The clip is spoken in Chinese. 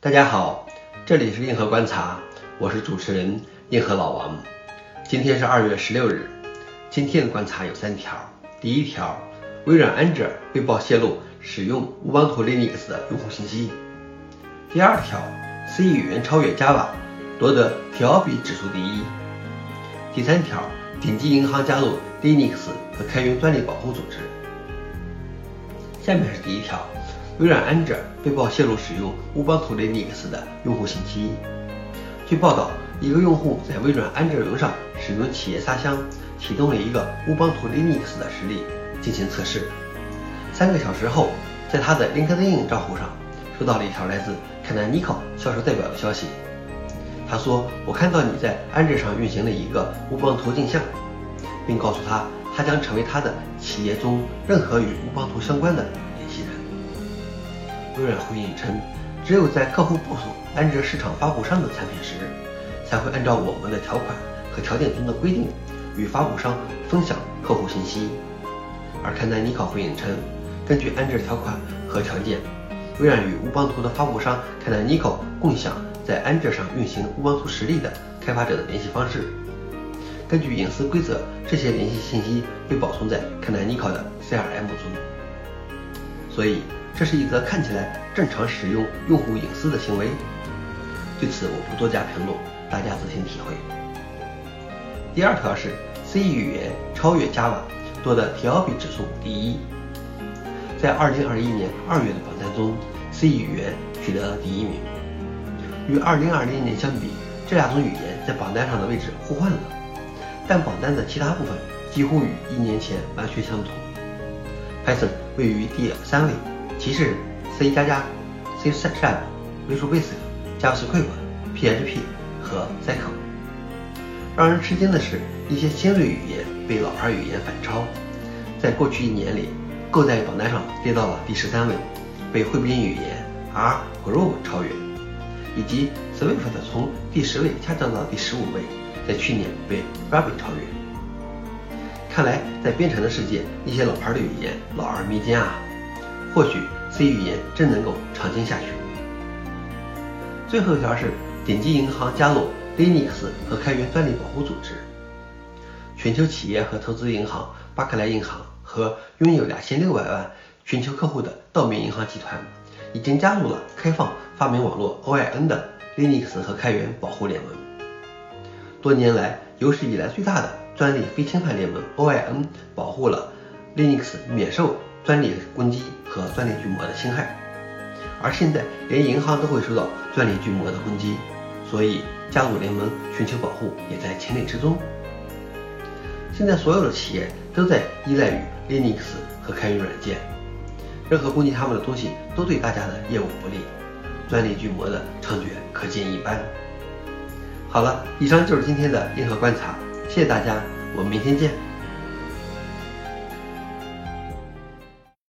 大家好，这里是硬核观察，我是主持人硬核老王。今天是二月十六日，今天的观察有三条。第一条，微软安卓被曝泄露使用乌邦图 Linux 的用户信息。第二条，C 语言超越 Java，夺得 TOB 指数第一。第三条，顶级银行加入 Linux 和开源专利保护组织。下面是第一条。微软安卓被曝泄露使用乌邦图 Linux 的用户信息。据报道，一个用户在微软安卓云上使用企业沙箱启动了一个乌邦图 Linux 的实例进行测试。三个小时后，在他的 LinkedIn 账户上收到了一条来自 Canonical 销售代表的消息。他说：“我看到你在安卓上运行了一个乌邦图镜像，并告诉他，他将成为他的企业中任何与乌邦图相关的。”微软回应称，只有在客户部署安卓市场发布商的产品时，才会按照我们的条款和条件中的规定与发布商分享客户信息。而看待尼考回应称，根据安卓条款和条件，微软与乌邦图的发布商看待尼考共享在安卓上运行乌邦图实例的开发者的联系方式。根据隐私规则，这些联系信息被保存在看待尼考的 CRM 中。所以。这是一则看起来正常使用用户隐私的行为，对此我不多加评论，大家自行体会。第二条是 C 语言超越 Java，夺得 TLB 指数第一。在2021年2月的榜单中，C 语言取得了第一名。与2020年相比，这两种语言在榜单上的位置互换了，但榜单的其他部分几乎与一年前完全相同。Python 位于第三位。其次，C 加加、C Sharp、Visual Basic、JavaScript、PHP 和 c y c l e 让人吃惊的是，一些新锐语言被老牌语言反超。在过去一年里，Go 在榜单上跌到了第十三位，被汇编语言 R、Groove 超越，以及 Swift 从第十位下降到第十五位，在去年被 Ruby 超越。看来，在编程的世界，一些老牌的语言老而弥坚啊。或许 C 语言真能够长青下去。最后一条是顶级银行加入 Linux 和开源专利保护组织。全球企业和投资银行巴克莱银行和拥有两千六百万全球客户的道明银行集团已经加入了开放发明网络 OIN 的 Linux 和开源保护联盟。多年来有史以来最大的专利非侵犯联盟 OIN 保护了 Linux 免受。专利攻击和专利巨魔的侵害，而现在连银行都会受到专利巨魔的攻击，所以加入联盟寻求保护也在情理之中。现在所有的企业都在依赖于 Linux 和开源软件，任何攻击他们的东西都对大家的业务不利，专利巨魔的猖獗可见一斑。好了，以上就是今天的硬核观察，谢谢大家，我们明天见。